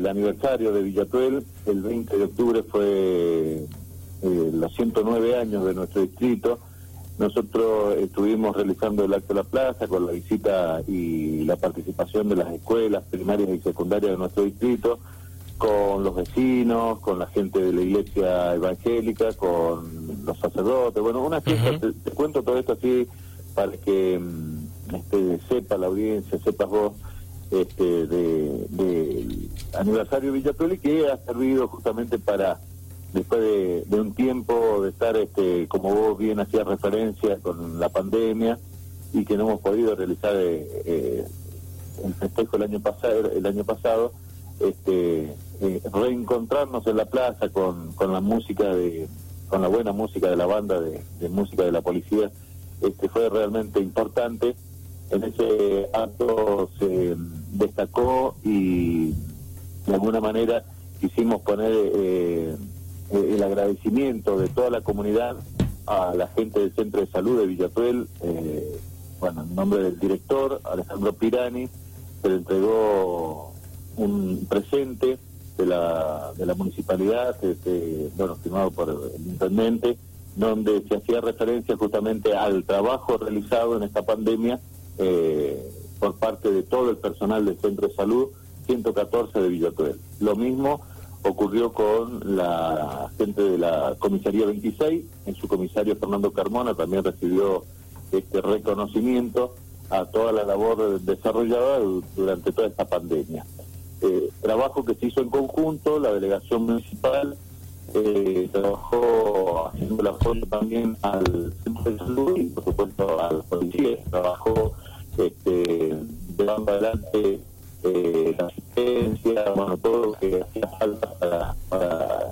el aniversario de Villatuel, el 20 de octubre fue eh, los 109 años de nuestro distrito. Nosotros estuvimos realizando el acto de la plaza con la visita y la participación de las escuelas primarias y secundarias de nuestro distrito, con los vecinos, con la gente de la iglesia evangélica, con los sacerdotes. Bueno, una fiesta, te, cuento todo esto así para que mm, este, sepa la audiencia, sepas vos este, de, de aniversario Villatuel y que ha servido justamente para después de, un tiempo de estar, este, como vos bien hacías referencia, con la pandemia y que no hemos podido realizar eh, eh, el festejo el año pasado, el año pasado, este, eh, reencontrarnos en la plaza con, con la música de, con la buena música de la banda de, de música de la policía, este, fue realmente importante. En ese acto se destacó y de alguna manera quisimos poner eh, eh, el agradecimiento de toda la comunidad a la gente del Centro de Salud de Villatuel, eh, bueno, en nombre del director, Alejandro Pirani, se le entregó un presente de la, de la municipalidad, este, bueno, firmado por el intendente, donde se hacía referencia justamente al trabajo realizado en esta pandemia eh, por parte de todo el personal del Centro de Salud 114 de Villatuel. Lo mismo ocurrió con la gente de la comisaría 26, en su comisario Fernando Carmona también recibió este reconocimiento a toda la labor desarrollada durante toda esta pandemia. Eh, trabajo que se hizo en conjunto, la delegación municipal eh, trabajó haciendo el apoyo también al centro de salud y por supuesto a la policía, trabajó este, llevando adelante eh, la asistencia, bueno, todo lo que hacía falta para,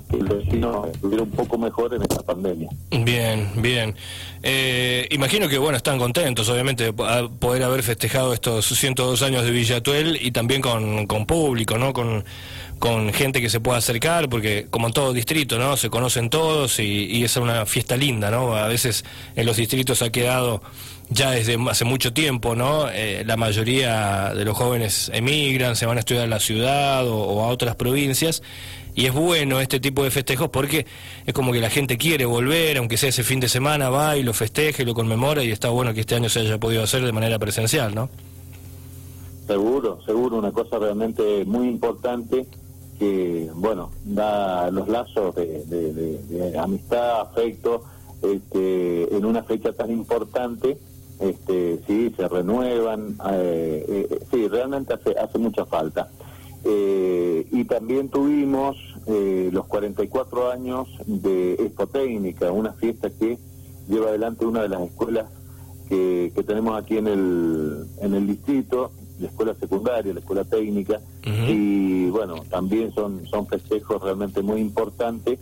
que el vecino estuviera un poco mejor en esta pandemia. Bien, bien. Eh, imagino que, bueno, están contentos, obviamente, de poder haber festejado estos 102 años de Villatuel y también con, con público, ¿no? Con, con gente que se pueda acercar, porque como en todo distrito, ¿no? Se conocen todos y, es una fiesta linda, ¿no? A veces en los distritos ha quedado ya desde hace mucho tiempo, ¿no? Eh, la mayoría de los jóvenes emigran, se van a estudiar a la ciudad o, a otras provincias. Y es bueno este tipo de festejos porque es como que la gente quiere volver, aunque sea ese fin de semana, va y lo festeja y lo conmemora y está bueno que este año se haya podido hacer de manera presencial, ¿no? Seguro, seguro, una cosa realmente muy importante que, bueno, da los lazos de, amistad, afecto, este, en una fecha tan importante este, sí, se renuevan, eh, eh, sí, realmente hace, hace mucha falta. Eh, y también tuvimos los 44 años de Expotécnica, una fiesta que lleva adelante una de las escuelas que, que tenemos aquí en el, en el distrito, la escuela secundaria, la escuela técnica, y bueno, también son, son festejos realmente muy importantes,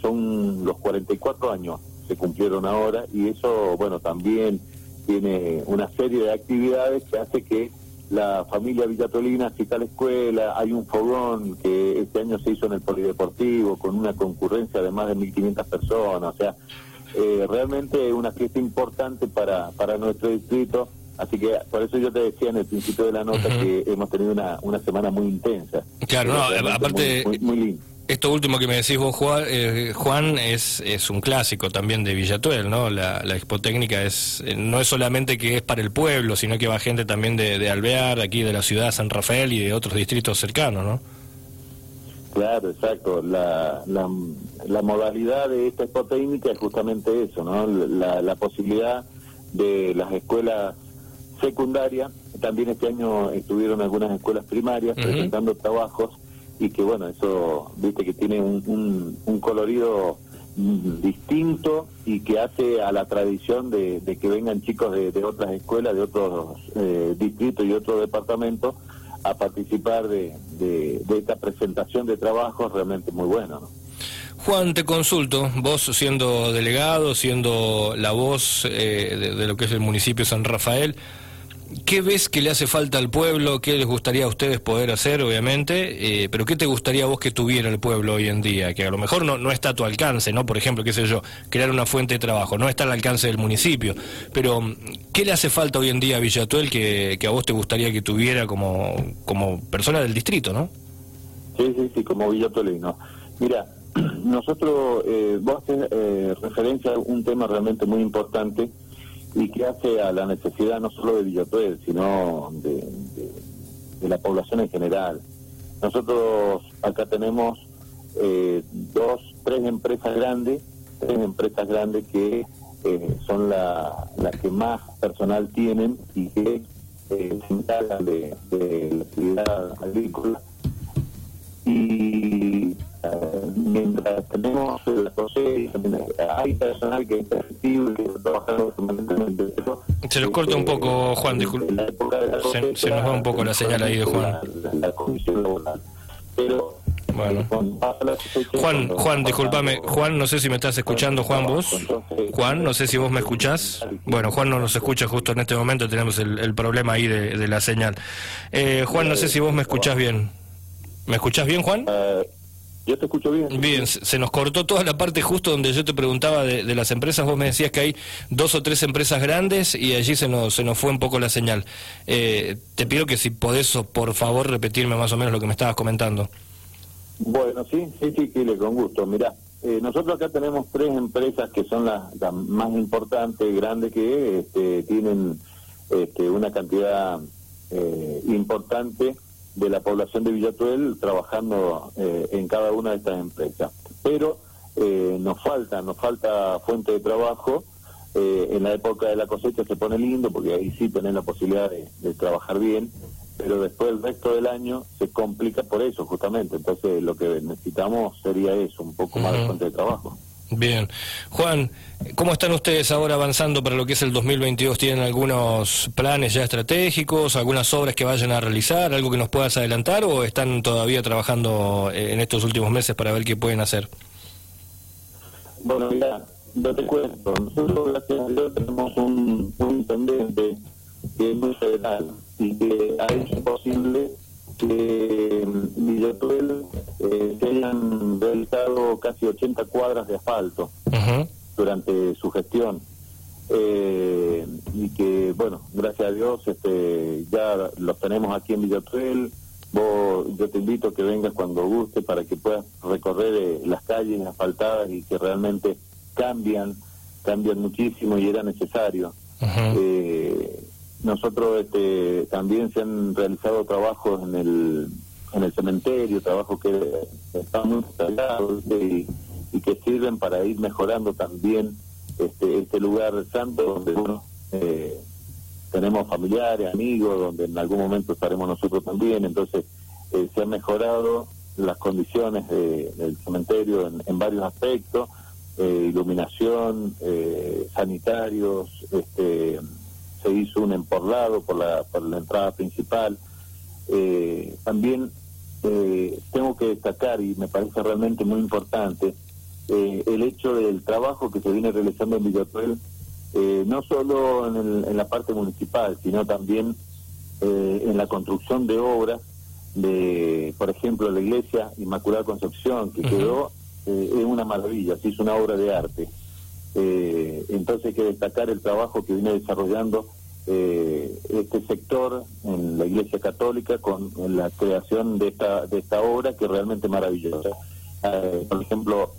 son los 44 años se cumplieron ahora y eso, bueno, también tiene una serie de actividades que hace que la familia Villatolina asista a la escuela, hay un fogón que este año se hizo en el Polideportivo con una concurrencia de más de 1.500 personas, o sea, eh, realmente una fiesta importante para, para nuestro distrito, así que por eso yo te decía en el principio de la nota que hemos tenido una, una semana muy intensa. Claro, no, aparte... muy, muy esto último que me decís vos, eh, Juan, es, es un clásico también de Villatuel, ¿no? La, la expotécnica es, eh, no es solamente que es para el pueblo, sino que va gente también de, de Alvear, aquí de la ciudad de San Rafael y de otros distritos cercanos, ¿no? Claro, exacto. La, la, modalidad de esta expotécnica es justamente eso, ¿no? La, la posibilidad de las escuelas secundarias, también este año estuvieron algunas escuelas primarias presentando trabajos y que bueno, eso, viste que tiene un, un, colorido distinto y que hace a la tradición de, que vengan chicos de, otras escuelas, de otros eh, distritos y otros departamentos a participar de, de, esta presentación de trabajo realmente muy bueno. Juan, te consulto, vos siendo delegado, siendo la voz eh, de, lo que es el municipio de San Rafael, ¿Qué ves que le hace falta al pueblo? ¿Qué les gustaría a ustedes poder hacer, obviamente? Eh, pero ¿qué te gustaría vos que tuviera el pueblo hoy en día? Que a lo mejor no, no está a tu alcance, ¿no? Por ejemplo, qué sé yo, crear una fuente de trabajo, no está al alcance del municipio. Pero, ¿qué le hace falta hoy en día a Villatuel que, que a vos te gustaría que tuviera como, como persona del distrito, ¿no? Sí, sí, sí, como Villatuelino. Mira, nosotros, eh, vos haces eh, referencia a un tema realmente muy importante y que hace a la necesidad no solo de Villatuel, sino de, la población en general. Nosotros acá tenemos eh, dos, tres empresas grandes, tres empresas grandes que eh, son las que más personal tienen y que eh, se encargan de, de la actividad agrícola. Y mientras tenemos la hay personal que es efectivo y que trabaja permanentemente. Se nos corta un poco, Juan, disculpe. Se, se, nos va un poco la señal ahí de Juan. La, comisión laboral. Pero bueno. Juan, Juan, discúlpame. Juan, no sé si me estás escuchando, Juan, vos. Juan, no sé si vos me escuchás. Bueno, Juan no nos escucha justo en este momento, tenemos el, el problema ahí de, de la señal. Eh, Juan, no sé si vos me escuchás bien. ¿Me escuchás bien, Juan? Yo te escucho bien. Bien, se nos cortó toda la parte justo donde yo te preguntaba de, las empresas. Vos me decías que hay dos o tres empresas grandes y allí se nos, se nos fue un poco la señal. Eh, te pido que si podés, por favor, repetirme más o menos lo que me estabas comentando. Bueno, sí, sí, sí, Kile, con gusto. Mirá, eh, nosotros acá tenemos tres empresas que son las, más importantes, grandes, que este, tienen este, una cantidad eh, importante de la población de Villatuel trabajando eh, en cada una de estas empresas. Pero eh, nos falta, nos falta fuente de trabajo. Eh, en la época de la cosecha se pone lindo porque ahí sí tenés la posibilidad de, trabajar bien, pero después el resto del año se complica por eso justamente. Entonces lo que necesitamos sería eso, un poco más de fuente de trabajo. Bien. Juan, ¿cómo están ustedes ahora avanzando para lo que es el 2022? ¿Tienen algunos planes ya estratégicos, algunas obras que vayan a realizar, algo que nos puedas adelantar o están todavía trabajando en estos últimos meses para ver qué pueden hacer? Bueno, mira, yo te cuento. Nosotros, tenemos un, intendente que es muy federal y que ha hecho posible que Villatuel eh, se hayan realizado casi 80 cuadras de asfalto durante su gestión. Eh, y que, bueno, gracias a Dios este, ya los tenemos aquí en Villatuel. Vos, yo te invito a que vengas cuando guste para que puedas recorrer eh, las calles asfaltadas y que realmente cambian, cambian muchísimo y era necesario. eh, nosotros este, también se han realizado trabajos en el, en el cementerio, trabajos que están muy detallados y, que sirven para ir mejorando también este, este lugar santo donde uno eh, tenemos familiares, amigos, donde en algún momento estaremos nosotros también. Entonces, eh, se han mejorado las condiciones del cementerio en, varios aspectos, eh, iluminación, sanitarios, este se hizo un emporlado por la, por la entrada principal. Eh, también eh, tengo que destacar, y me parece realmente muy importante, eh, el hecho del trabajo que se viene realizando en Villatuel, no solo en, la parte municipal, sino también en la construcción de obras de, por ejemplo, la iglesia Inmaculada Concepción, que quedó, es una maravilla, se hizo una obra de arte. Eh, entonces hay que destacar el trabajo que viene desarrollando eh, este sector en la Iglesia Católica con la creación de esta, de esta obra que es realmente maravillosa. Eh, por ejemplo,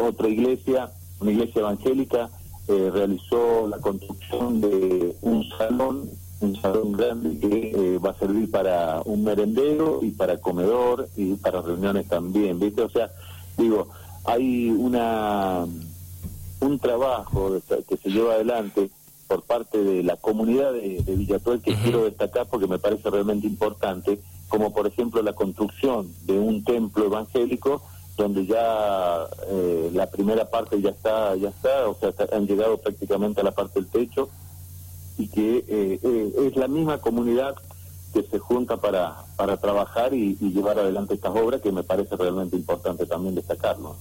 otra iglesia, una iglesia evangélica, realizó la construcción de un salón, un salón grande que va a servir para un merendero y para comedor y para reuniones también, ¿viste? O sea, digo, hay una un trabajo que se lleva adelante por parte de la comunidad de, Villatuel que quiero destacar porque me parece realmente importante, como por ejemplo la construcción de un templo evangélico donde ya eh, la primera parte ya está, ya está, o sea, han llegado prácticamente a la parte del techo y que eh, eh, es la misma comunidad que se junta para, para trabajar y, y llevar adelante estas obras que me parece realmente importante también destacarlo.